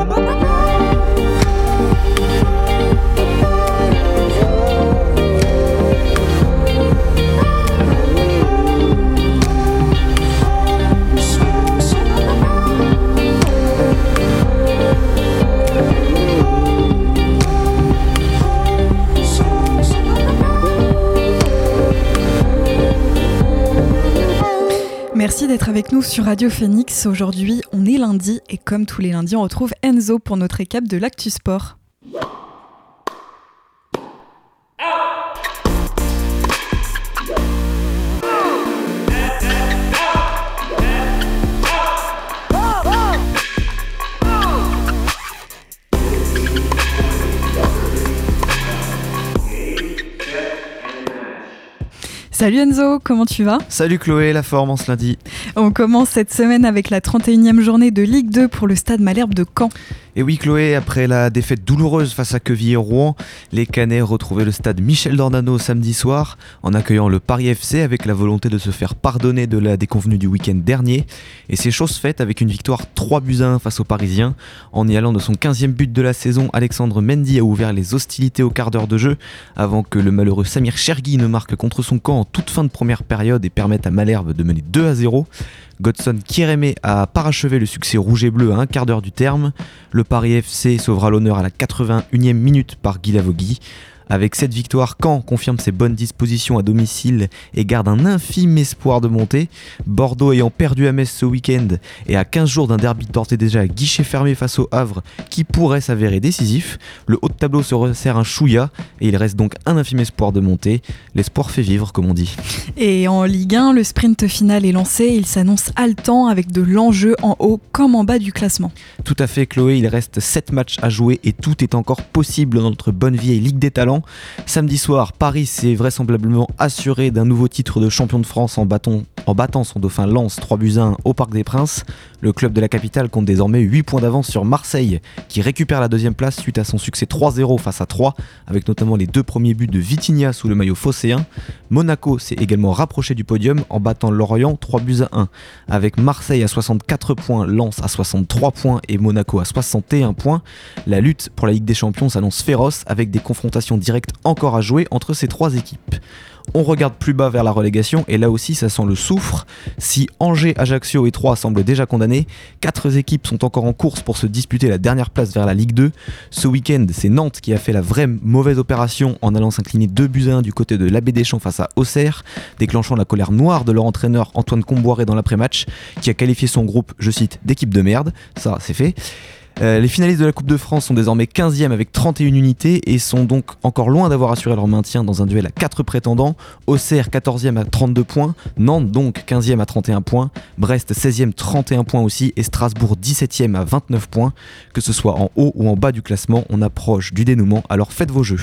Oh. Sur Radio Phoenix. Aujourd'hui, on est lundi et comme tous les lundis, on retrouve Enzo pour notre récap de l'actu sport. Salut Enzo, comment tu vas Salut Chloé, la forme en ce lundi. On commence cette semaine avec la 31e journée de Ligue 2 pour le stade Malherbe de Caen. Et oui Chloé, après la défaite douloureuse face à Queville-Rouen, les Canets retrouvaient le stade Michel Dornano samedi soir en accueillant le Paris FC avec la volonté de se faire pardonner de la déconvenue du week-end dernier. Et c'est chose faite avec une victoire 3 buts à 1 face aux Parisiens. En y allant de son 15e but de la saison, Alexandre Mendy a ouvert les hostilités au quart d'heure de jeu avant que le malheureux Samir Chergui ne marque contre son camp en toute fin de première période et permette à Malherbe de mener 2 à 0. Godson Kiereme a parachevé le succès rouge et bleu à un quart d'heure du terme. Le Paris FC sauvera l'honneur à la 81e minute par Guy Lavogui. Avec cette victoire, Caen confirme ses bonnes dispositions à domicile et garde un infime espoir de monter. Bordeaux ayant perdu à Metz ce week-end et à 15 jours d'un derby porté déjà à guichet fermé face au Havre qui pourrait s'avérer décisif, le haut de tableau se resserre un chouïa et il reste donc un infime espoir de monter. L'espoir fait vivre, comme on dit. Et en Ligue 1, le sprint final est lancé. Il s'annonce haletant avec de l'enjeu en haut comme en bas du classement. Tout à fait, Chloé. Il reste 7 matchs à jouer et tout est encore possible dans notre bonne vieille Ligue des Talents. Samedi soir, Paris s'est vraisemblablement assuré d'un nouveau titre de champion de France en, battant son dauphin Lens 3 buts 1 au Parc des Princes. Le club de la capitale compte désormais 8 points d'avance sur Marseille, qui récupère la deuxième place suite à son succès 3-0 face à 3, avec notamment les deux premiers buts de Vitinha sous le maillot phocéen. Monaco s'est également rapproché du podium en battant Lorient 3 buts à 1, avec Marseille à 64 points, Lens à 63 points et Monaco à 61 points. La lutte pour la Ligue des Champions s'annonce féroce avec des confrontations directes encore à jouer entre ces trois équipes. On regarde plus bas vers la relégation et là aussi ça sent le soufre. Si Angers, Ajaccio et Troyes semblent déjà condamnés, quatre équipes sont encore en course pour se disputer la dernière place vers la Ligue 2. Ce week-end, c'est Nantes qui a fait la vraie mauvaise opération en allant s'incliner 2 buts à 1 du côté de l'Abbé Deschamps face à Auxerre, déclenchant la colère noire de leur entraîneur Antoine Comboiré dans l'après-match, qui a qualifié son groupe, je cite, d'équipe de merde. Ça, c'est fait. Euh, les finalistes de la Coupe de France sont désormais 15e avec 31 unités et sont donc encore loin d'avoir assuré leur maintien dans un duel à 4 prétendants. Auxerre 14e à 32 points, Nantes donc 15e à 31 points, Brest 16e 31 points aussi et Strasbourg 17e à 29 points. Que ce soit en haut ou en bas du classement, on approche du dénouement, alors faites vos jeux.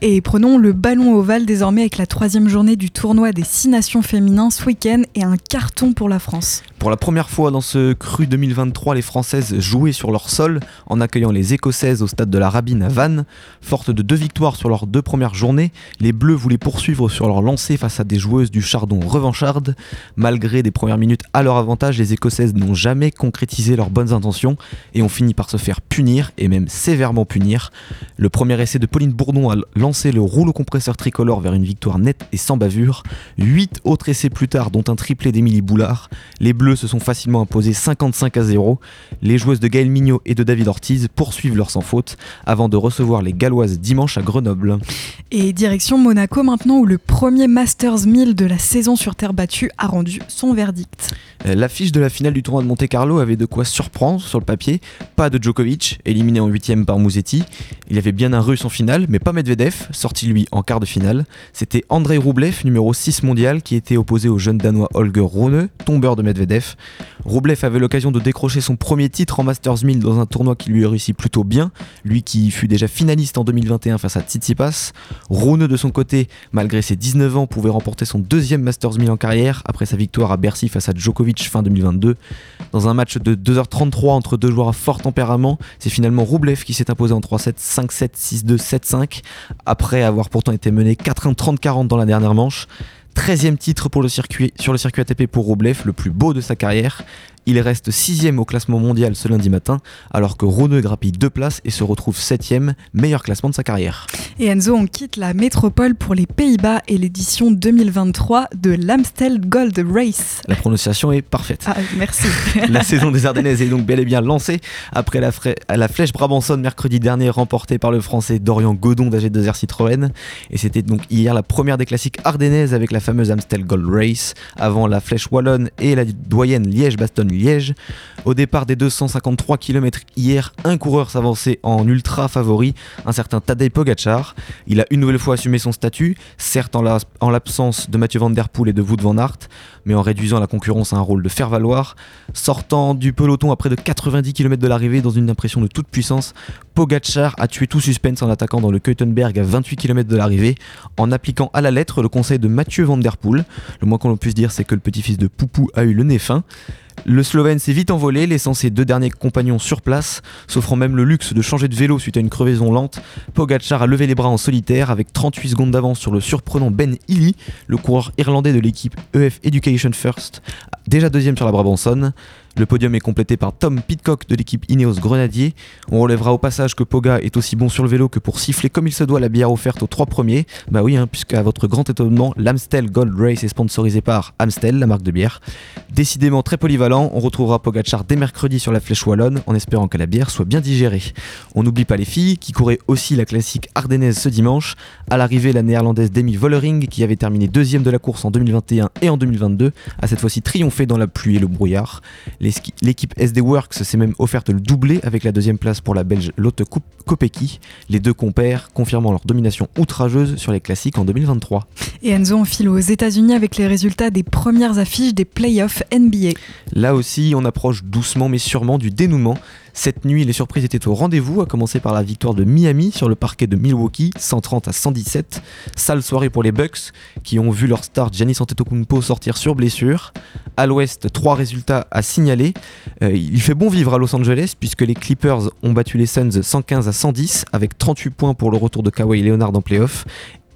Et prenons le ballon ovale désormais avec la troisième journée du tournoi des 6 nations féminins ce week-end et un carton pour la France. Pour la première fois dans ce cru 2023, les Françaises jouaient sur leur sol en accueillant les Écossaises au stade de la Rabine à Vannes. Fortes de deux victoires sur leurs deux premières journées, les Bleus voulaient poursuivre sur leur lancée face à des joueuses du Chardon revanchardes. Malgré des premières minutes à leur avantage, les Écossaises n'ont jamais concrétisé leurs bonnes intentions et ont fini par se faire punir et même sévèrement punir. Le premier essai de Pauline Bourdon a lancé le rouleau compresseur tricolore vers une victoire nette et sans bavure. Huit autres essais plus tard, dont un triplé d'Émilie Boulard, les Bleus se sont facilement imposés 55 à 0. Les joueuses de Gaël Mignot et de David Ortiz poursuivent leur sans faute avant de recevoir les Galloises dimanche à Grenoble. Et direction Monaco maintenant où le premier Masters 1000 de la saison sur terre battue a rendu son verdict. Euh, l'affiche de la finale du tournoi de Monte Carlo avait de quoi surprendre sur le papier. Pas de Djokovic, éliminé en huitième par Musetti. Il y avait bien un russe en finale, mais pas Medvedev, sorti lui en quart de finale. C'était Andrei Roublev, numéro 6 mondial, qui était opposé au jeune danois Holger Rune, tombeur de Medvedev. Roublev avait l'occasion de décrocher son premier titre en Masters 1000 dans un tournoi qui lui réussi plutôt bien, lui qui fut déjà finaliste en 2021 face à Tsitsipas. Rune de son côté, malgré ses 19 ans, pouvait remporter son deuxième Masters 1000 en carrière après sa victoire à Bercy face à Djokovic fin 2022. Dans un match de 2h33 entre deux joueurs à fort tempérament, c'est finalement Roublev qui s'est imposé en 3-7, 5-7, 6-2, 7-5, après avoir pourtant été mené 4-1, 30-40 dans la dernière manche. 13e titre pour le circuit, sur le circuit ATP pour Roublev, le plus beau de sa carrière. Il reste sixième au classement mondial ce lundi matin, alors que Rune grappille deux places et se retrouve septième, meilleur classement de sa carrière. Et Enzo, on quitte la métropole pour les Pays-Bas et l'édition 2023 de l'Amstel Gold Race. La prononciation est parfaite. Ah, merci. la saison des Ardennaises est donc bel et bien lancée après la, la flèche Brabançonne mercredi dernier remportée par le français Dorian Godon d'AG2R Citroën. Et c'était donc hier la première des classiques ardennaises avec la fameuse Amstel Gold Race, avant la flèche wallonne et la doyenne Au départ des 253 km hier, un coureur s'avançait en ultra favori, un certain Tadej Pogacar. Il a une nouvelle fois assumé son statut, certes en l'absence de Mathieu Van Der Poel et de Wout Van Aert, mais en réduisant la concurrence à un rôle de faire-valoir. Sortant du peloton à près de 90 km de l'arrivée dans une impression de toute puissance, Pogacar a tué tout suspense en attaquant dans le Keutenberg à 28 km de l'arrivée, en appliquant à la lettre le conseil de Mathieu Van Der Poel. Le moins qu'on puisse dire, c'est que le petit-fils de Poupou a eu le nez fin. Le Slovène s'est vite envolé, laissant ses deux derniers compagnons sur place, s'offrant même le luxe de changer de vélo suite à une crevaison lente. Pogacar a levé les bras en solitaire avec 38 secondes d'avance sur le surprenant Ben Illy, le coureur irlandais de l'équipe EF Education First, déjà deuxième sur la Brabançonne. Le podium est complété par Tom Pitcock de l'équipe Ineos Grenadier. On relèvera au passage que Poga est aussi bon sur le vélo que pour siffler comme il se doit la bière offerte aux trois premiers. Bah oui, hein, puisqu'à votre grand étonnement, l'Amstel Gold Race est sponsorisé par Amstel, la marque de bière. Décidément très polyvalent, on retrouvera Pogachar dès mercredi sur la flèche wallonne en espérant que la bière soit bien digérée. On n'oublie pas les filles qui couraient aussi la classique ardennaise ce dimanche. À l'arrivée, la néerlandaise Demi Vollering qui avait terminé deuxième de la course en 2021 et en 2022 a cette fois-ci triomphé dans la pluie et le brouillard. L'équipe SD Works s'est même offerte le doublé avec la deuxième place pour la Belge Lotte Kopecky, les deux compères confirmant leur domination outrageuse sur les classiques en 2023. Et Enzo enfile aux États-Unis avec les résultats des premières affiches des playoffs NBA. Là aussi, on approche doucement mais sûrement du dénouement. Cette nuit, les surprises étaient au rendez-vous, à commencer par la victoire de Miami sur le parquet de Milwaukee, 130 à 117. Sale soirée pour les Bucks, qui ont vu leur star Giannis Antetokounmpo sortir sur blessure. À l'ouest, trois résultats à signaler. Euh, il fait bon vivre à Los Angeles, puisque les Clippers ont battu les Suns 115 à 110, avec 38 points pour le retour de Kawhi Leonard en playoff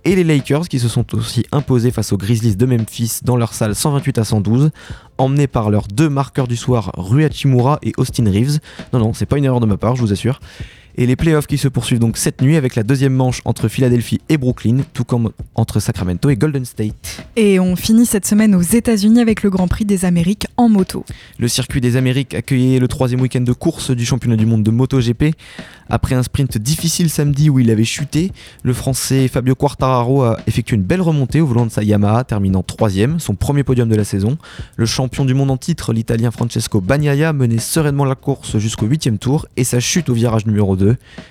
et les Lakers qui se sont aussi imposés face aux Grizzlies de Memphis dans leur salle 128 à 112, emmenés par leurs deux marqueurs du soir, Rui Hachimura et Austin Reeves. Non, non, c'est pas une erreur de ma part, je vous assure et les playoffs qui se poursuivent donc cette nuit avec la deuxième manche entre Philadelphie et Brooklyn, tout comme entre Sacramento et Golden State. Et on finit cette semaine aux États-Unis avec le Grand Prix des Amériques en moto. Le circuit des Amériques accueillait le troisième week-end de course du championnat du monde de MotoGP. Après un sprint difficile samedi où il avait chuté, le Français Fabio Quartararo a effectué une belle remontée au volant de sa Yamaha, terminant troisième, son premier podium de la saison. Le champion du monde en titre, l'Italien Francesco Bagnaia, menait sereinement la course jusqu'au huitième tour et sa chute au virage numéro 2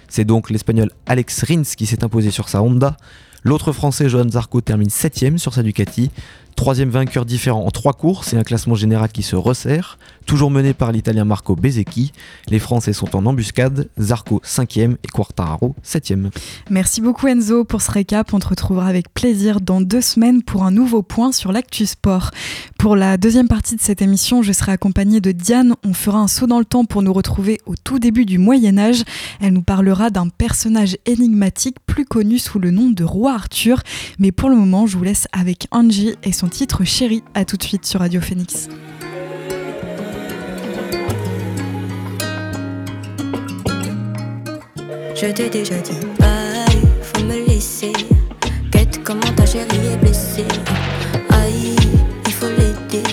c'est donc l'Espagnol Alex Rins qui s'est imposé sur sa Honda. L'autre Français, Johan Zarco, termine 7ème sur sa Ducati. Troisième vainqueur différent en trois courses et un classement général qui se resserre, toujours mené par l'Italien Marco Bezzecchi. Les Français sont en embuscade, Zarco 5e et Quartararo 7e. Merci beaucoup Enzo pour ce récap. On te retrouvera avec plaisir dans deux semaines pour un nouveau point sur l'actu sport. Pour la deuxième partie de cette émission, je serai accompagnée de Diane. On fera un saut dans le temps pour nous retrouver au tout début du Moyen Âge. Elle nous parlera d'un personnage énigmatique plus connu sous le nom de Roi Arthur. Mais pour le moment, je vous laisse avec Angie et son titre Chéri. À tout de suite sur Radio Phoenix. Je t'ai déjà dit bye, faut me laisser. Quête comment ta chérie est blessée. Aïe, il faut l'aider.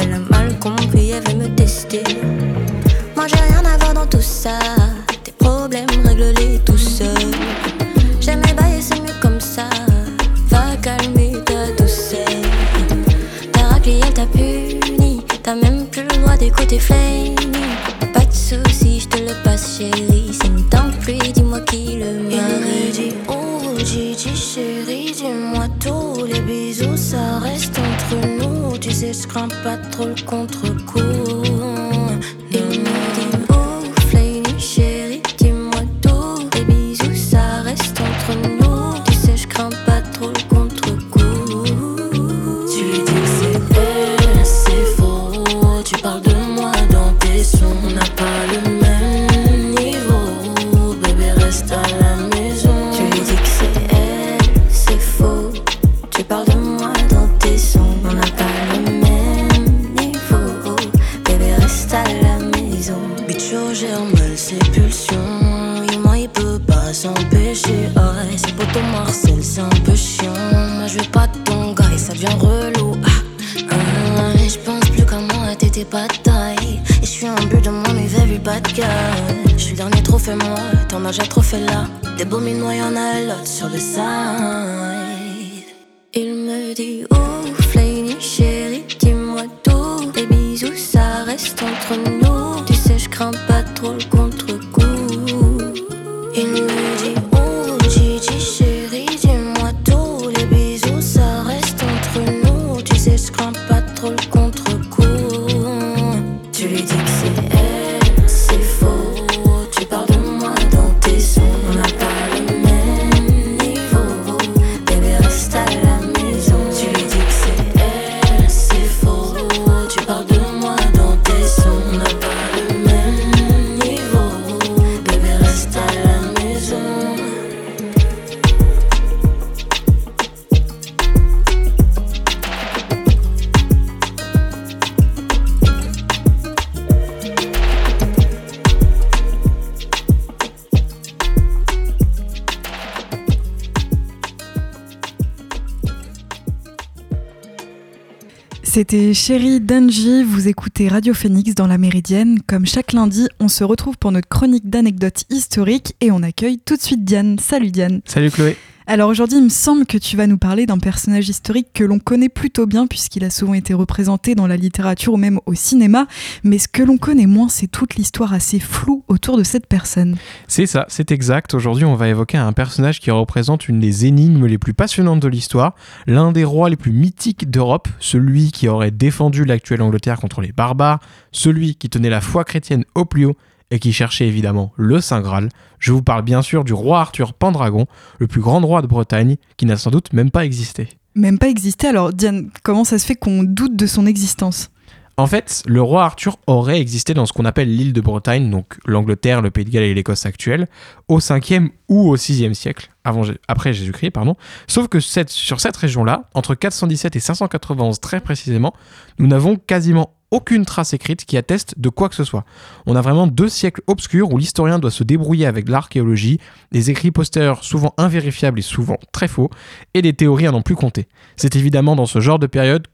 Elle a mal compris, elle veut me tester. Moi j'ai rien à voir dans tout ça. Bébé, reste déjà trop fait là. Des beaux minois, y'en a l'autre sur le side. C'était Chérie Danji, vous écoutez Radio Phoenix dans la Méridienne. Comme chaque lundi, on se retrouve pour notre chronique d'anecdotes historiques et on accueille tout de suite Diane. Salut Diane. Salut Chloé. Alors aujourd'hui, il me semble que tu vas nous parler d'un personnage historique que l'on connaît plutôt bien puisqu'il a souvent été représenté dans la littérature ou même au cinéma, mais ce que l'on connaît moins, c'est toute l'histoire assez floue autour de cette personne. C'est ça, c'est exact. Aujourd'hui, on va évoquer un personnage qui représente une des énigmes les plus passionnantes de l'histoire, l'un des rois les plus mythiques d'Europe, celui qui aurait défendu l'actuelle Angleterre contre les barbares, celui qui tenait la foi chrétienne au plus haut et qui cherchait évidemment le Saint Graal. Je vous parle bien sûr du roi Arthur Pendragon, le plus grand roi de Bretagne, qui n'a sans doute même pas existé. Même pas existé, alors Diane, comment ça se fait qu'on doute de son existence? En fait, le roi Arthur aurait existé dans ce qu'on appelle l'île de Bretagne, donc l'Angleterre, le Pays de Galles et l'Écosse actuelle, au 5e ou au 6e siècle, avant, après Jésus-Christ, pardon. Sauf que cette- sur cette région-là, entre 417 et 591 très précisément, nous n'avons quasiment aucune trace écrite qui atteste de quoi que ce soit. On a vraiment deux siècles obscurs où l'historien doit se débrouiller avec l'archéologie, des écrits postérieurs souvent invérifiables et souvent très faux, et des théories à n'en plus compter. C'est évidemment dans ce genre de période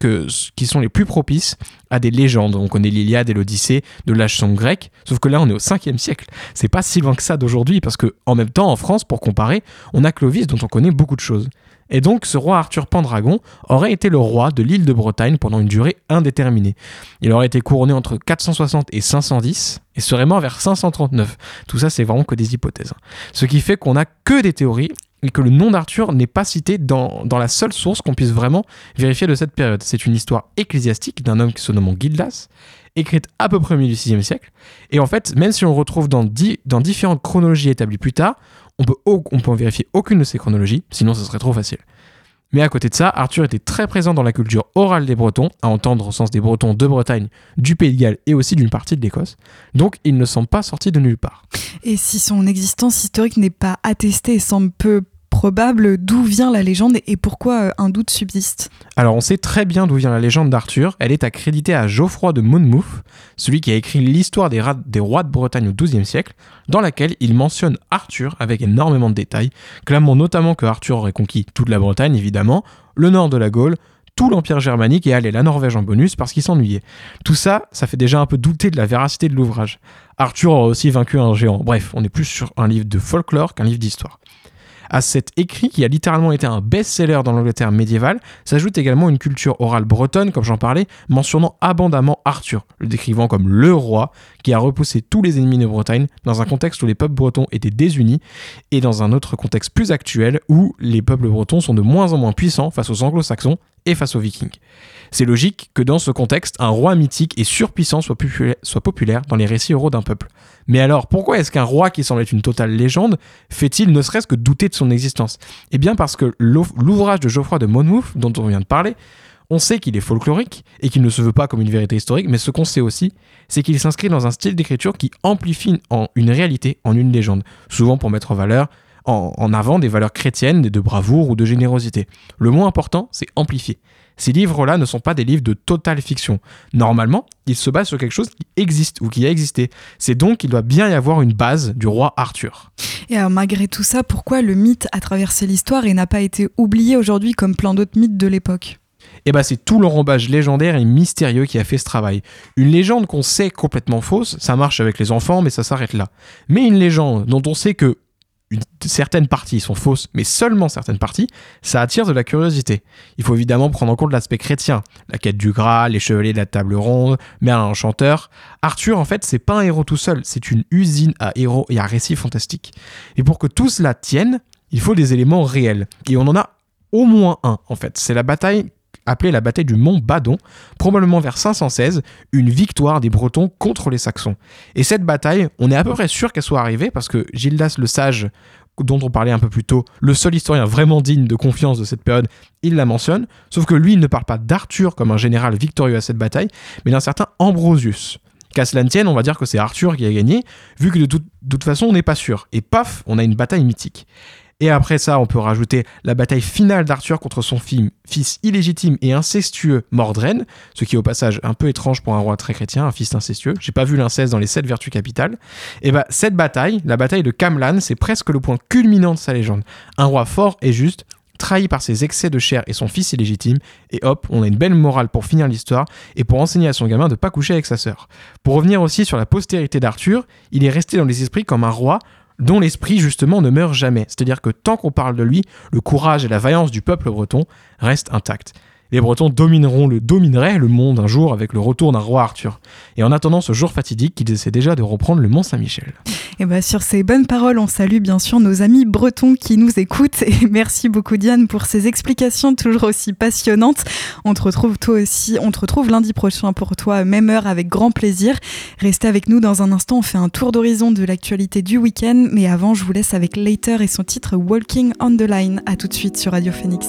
qui sont les plus propices à des légendes. On connaît l'Iliade et l'Odyssée de l'âge sombre grec, sauf que là on est au 5e siècle. C'est pas si loin que ça d'aujourd'hui, parce que en même temps en France, pour comparer, on a Clovis dont on connaît beaucoup de choses. Et donc ce roi Arthur Pendragon aurait été le roi de l'île de Bretagne pendant une durée indéterminée. Il aurait été couronné entre 460 et 510 et serait mort vers 539. Tout ça c'est vraiment que des hypothèses. Ce qui fait qu'on n'a que des théories et que le nom d'Arthur n'est pas cité dans, la seule source qu'on puisse vraiment vérifier de cette période. C'est une histoire ecclésiastique d'un homme qui se nomme Gildas, écrite à peu près au milieu du 6e siècle. Et en fait, même si on retrouve dans, dans différentes chronologies établies plus tard, on peut, en vérifier aucune de ces chronologies, sinon ce serait trop facile. Mais à côté de ça, Arthur était très présent dans la culture orale des Bretons, à entendre au sens des Bretons de Bretagne, du Pays de Galles et aussi d'une partie de l'Écosse. Donc il ne semble pas sorti de nulle part. Et si son existence historique n'est pas attestée et semble peu probable, d'où vient la légende et pourquoi euh, un doute subsiste Alors on sait très bien d'où vient la légende d'Arthur, elle est accréditée à Geoffroy de Monmouth, celui qui a écrit l'histoire des, rois de Bretagne au XIIe siècle, dans laquelle il mentionne Arthur avec énormément de détails, clamant notamment que Arthur aurait conquis toute la Bretagne évidemment, le nord de la Gaule, tout l'Empire germanique et allez la Norvège en bonus parce qu'il s'ennuyait. Tout ça, ça fait déjà un peu douter de la véracité de l'ouvrage. Arthur aurait aussi vaincu un géant. Bref, on est plus sur un livre de folklore qu'un livre d'histoire. À cet écrit, qui a littéralement été un best-seller dans l'Angleterre médiévale, s'ajoute également une culture orale bretonne, comme j'en parlais, mentionnant abondamment Arthur, le décrivant comme le roi a repoussé tous les ennemis de Bretagne dans un contexte où les peuples bretons étaient désunis et dans un autre contexte plus actuel où les peuples bretons sont de moins en moins puissants face aux anglo-saxons et face aux vikings. C'est logique que dans ce contexte, un roi mythique et surpuissant soit, soit populaire dans les récits oraux d'un peuple. Mais alors, pourquoi est-ce qu'un roi qui semble être une totale légende fait-il ne serait-ce que douter de son existence? Eh bien parce que l'ou- l'ouvrage de Geoffroy de Monmouth, dont on vient de parler, on sait qu'il est folklorique et qu'il ne se veut pas comme une vérité historique, mais ce qu'on sait aussi, c'est qu'il s'inscrit dans un style d'écriture qui amplifie en une réalité en une légende, souvent pour mettre en valeur en, avant des valeurs chrétiennes, de bravoure ou de générosité. Le mot important, c'est amplifier. Ces livres-là ne sont pas des livres de totale fiction. Normalement, ils se basent sur quelque chose qui existe ou qui a existé. C'est donc qu'il doit bien y avoir une base du roi Arthur. Et alors, malgré tout ça, pourquoi le mythe a traversé l'histoire et n'a pas été oublié aujourd'hui comme plein d'autres mythes de l'époque? Et bah c'est tout l'enrobage légendaire et mystérieux qui a fait ce travail. Une légende qu'on sait complètement fausse, ça marche avec les enfants, mais ça s'arrête là. Mais une légende dont on sait que certaines parties sont fausses, mais seulement certaines parties, ça attire de la curiosité. Il faut évidemment prendre en compte l'aspect chrétien, la quête du Graal, les chevaliers de la table ronde, Merlin enchanteur. Arthur, en fait, c'est pas un héros tout seul, c'est une usine à héros et à récits fantastiques. Et pour que tout cela tienne, il faut des éléments réels. Et on en a au moins un, en fait. C'est la bataille appelée la bataille du Mont Badon, probablement vers 516, une victoire des Bretons contre les Saxons. Et cette bataille, on est à peu près sûr qu'elle soit arrivée parce que Gildas le Sage, dont on parlait un peu plus tôt, le seul historien vraiment digne de confiance de cette période, il la mentionne, sauf que lui, il ne parle pas d'Arthur comme un général victorieux à cette bataille, mais d'un certain Ambrosius. Qu'à cela ne tienne, on va dire que c'est Arthur qui a gagné, vu que de toute façon, on n'est pas sûr. Et paf, on a une bataille mythique. Et après ça, on peut rajouter la bataille finale d'Arthur contre son fils illégitime et incestueux Mordren, ce qui est au passage un peu étrange pour un roi très chrétien, un fils incestueux. J'ai pas vu l'inceste dans les sept vertus capitales. Et bah cette bataille, la bataille de Camlan, c'est presque le point culminant de sa légende. Un roi fort et juste, trahi par ses excès de chair et son fils illégitime, et hop, on a une belle morale pour finir l'histoire et pour enseigner à son gamin de pas coucher avec sa sœur. Pour revenir aussi sur la postérité d'Arthur, il est resté dans les esprits comme un roi dont l'esprit justement ne meurt jamais. C'est-à-dire que tant qu'on parle de lui, le courage et la vaillance du peuple breton restent intacts les Bretons domineront le, domineraient le monde un jour avec le retour d'un roi Arthur. Et en attendant ce jour fatidique, qu'ils essaient déjà de reprendre le Mont Saint-Michel. Et bien sur ces bonnes paroles, on salue bien sûr nos amis bretons qui nous écoutent. Et merci beaucoup Diane pour ces explications toujours aussi passionnantes. On te retrouve toi aussi, on te retrouve lundi prochain pour toi, même heure avec grand plaisir. Restez avec nous dans un instant, on fait un tour d'horizon de l'actualité du week-end. Mais avant, je vous laisse avec Later et son titre Walking on the Line. A tout de suite sur Radio Phoenix.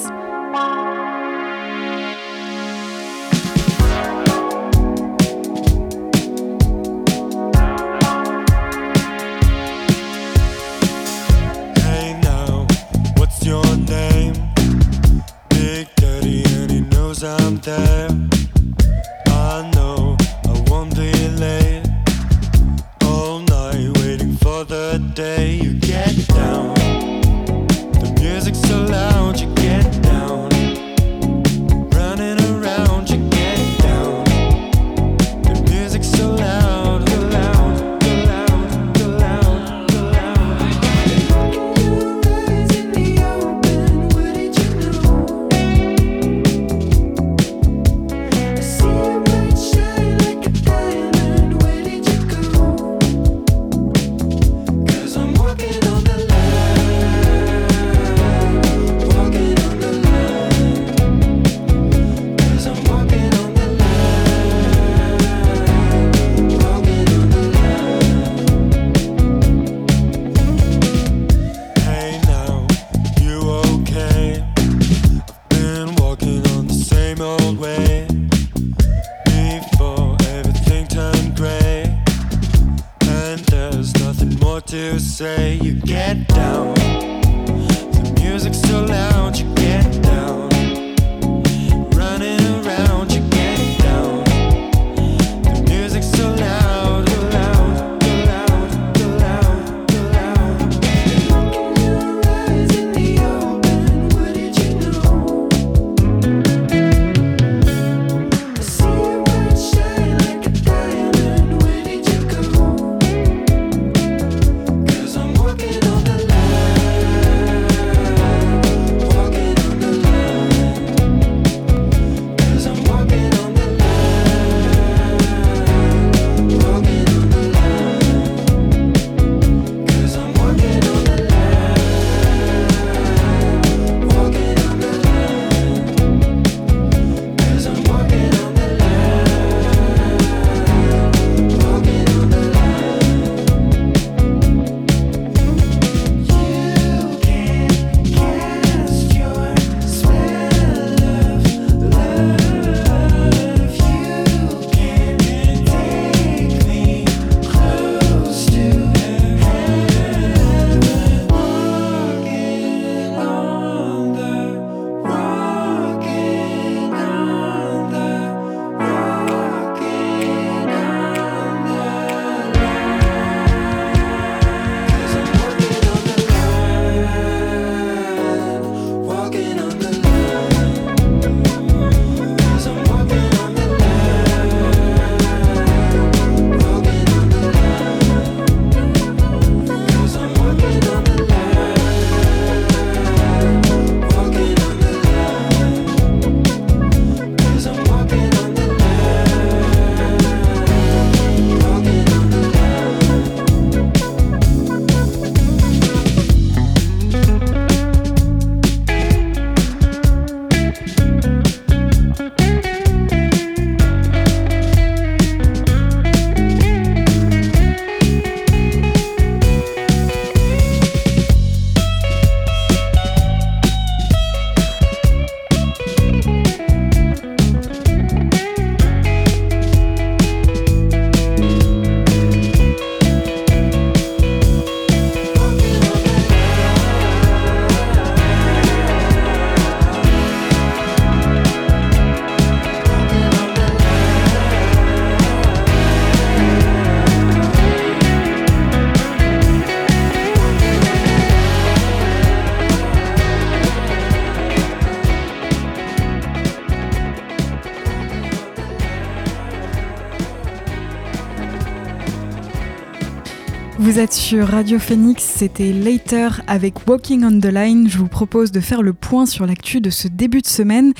Vous êtes sur Radio Phoenix, c'était Later avec Walking on the Line. Je vous propose de faire le point sur l'actu de ce début de semaine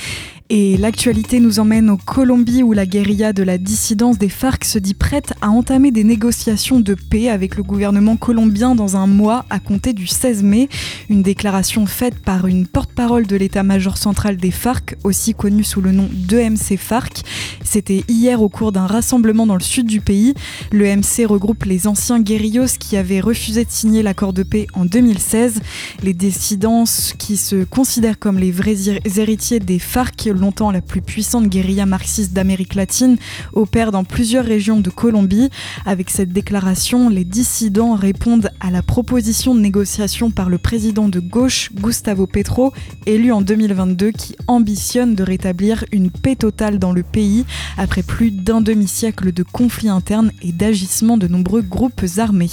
et l'actualité nous emmène au Colombie où la guérilla de la dissidence des FARC se dit prête à entamer des négociations de paix avec le gouvernement colombien dans un mois à compter du 16 mai. Une déclaration faite par une porte-parole de l'état-major central des FARC, aussi connu sous le nom d'EMC FARC. C'était hier au cours d'un rassemblement dans le sud du pays. L'EMC regroupe les anciens guérillos qui avaient refusé de signer l'accord de paix en 2016. Les dissidents qui se considèrent comme les vrais héritiers des FARC longtemps la plus puissante guérilla marxiste d'Amérique latine, opère dans plusieurs régions de Colombie. Avec cette déclaration, les dissidents répondent à la proposition de négociation par le président de gauche, Gustavo Petro, élu en 2022, qui ambitionne de rétablir une paix totale dans le pays après plus d'un demi-siècle de conflits internes et d'agissements de nombreux groupes armés.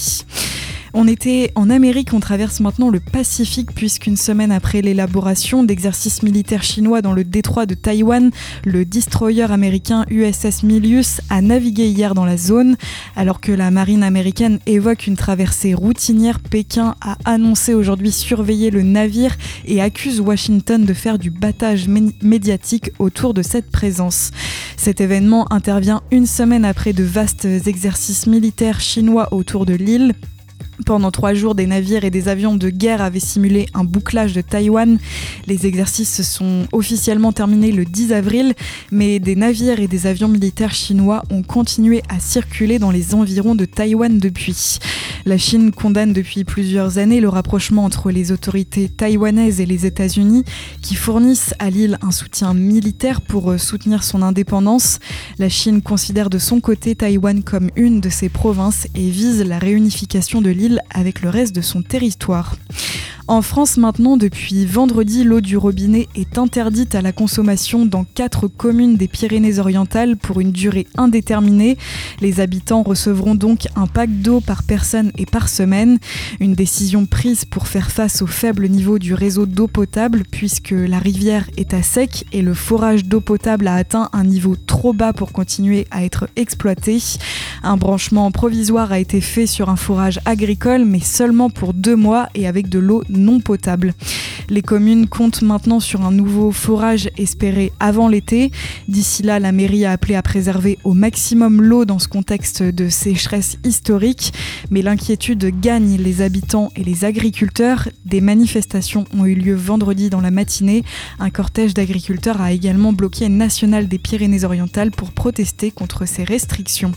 On était en Amérique, on traverse maintenant le Pacifique puisqu'une semaine après l'élaboration d'exercices militaires chinois dans le détroit de Taïwan, le destroyer américain USS Milius a navigué hier dans la zone. Alors que la marine américaine évoque une traversée routinière, Pékin a annoncé aujourd'hui surveiller le navire et accuse Washington de faire du battage médiatique autour de cette présence. Cet événement intervient une semaine après de vastes exercices militaires chinois autour de l'île. Pendant trois jours, des navires et des avions de guerre avaient simulé un bouclage de Taïwan. Les exercices se sont officiellement terminés le 10 avril, mais des navires et des avions militaires chinois ont continué à circuler dans les environs de Taïwan depuis. La Chine condamne depuis plusieurs années le rapprochement entre les autorités taïwanaises et les États-Unis, qui fournissent à l'île un soutien militaire pour euh, soutenir son indépendance. La Chine considère de son côté Taïwan comme une de ses provinces et vise la réunification de l'île avec le reste de son territoire. En France maintenant, depuis vendredi, l'eau du robinet est interdite à la consommation dans quatre communes des Pyrénées-Orientales pour une durée indéterminée. Les habitants recevront donc un pack d'eau par personne et par semaine. Une décision prise pour faire face au faible niveau du réseau d'eau potable puisque la rivière est à sec et le forage d'eau potable a atteint un niveau trop bas pour continuer à être exploité. Un branchement provisoire a été fait sur un forage agricole mais seulement pour deux mois et avec de l'eau non potable. Les communes comptent maintenant sur un nouveau forage espéré avant l'été. D'ici là, la mairie a appelé à préserver au maximum l'eau dans ce contexte de sécheresse historique. Mais l'inquiétude gagne les habitants et les agriculteurs. Des manifestations ont eu lieu vendredi dans la matinée. Un cortège d'agriculteurs a également bloqué National des Pyrénées-Orientales pour protester contre ces restrictions.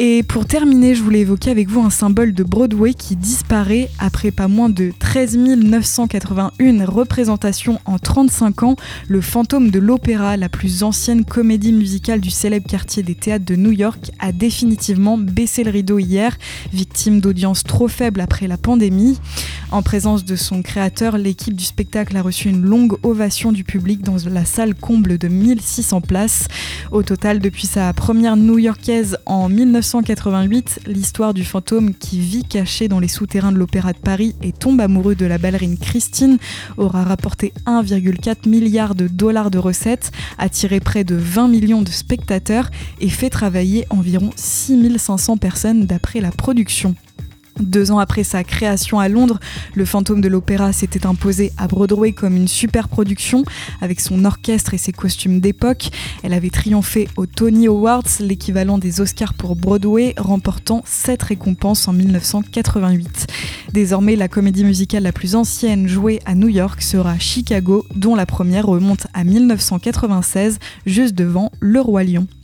Et pour terminer, je voulais évoquer avec vous un symbole de Broadway qui disparaît après pas moins de 13 981 représentations en 35 ans. Le fantôme de l'opéra, la plus ancienne comédie musicale du célèbre quartier des théâtres de New York, a définitivement baissé le rideau hier, victime d'audience trop faible après la pandémie. En présence de son créateur, l'équipe du spectacle a reçu une longue ovation du public dans la salle comble de 1600 places. Au total, depuis sa première new-yorkaise en 1900, 1988, l'histoire du fantôme qui vit caché dans les souterrains de l'Opéra de Paris et tombe amoureux de la ballerine Christine aura rapporté 1,4 milliard de dollars de recettes, attiré près de 20 millions de spectateurs et fait travailler environ 6500 personnes d'après la production. Deux ans après sa création à Londres, le fantôme de l'opéra s'était imposé à Broadway comme une super production avec son orchestre et ses costumes d'époque. Elle avait triomphé aux Tony Awards, l'équivalent des Oscars pour Broadway, remportant sept récompenses en 1988. Désormais, la comédie musicale la plus ancienne jouée à New York sera Chicago, dont la première remonte à 1996, juste devant Le Roi Lion.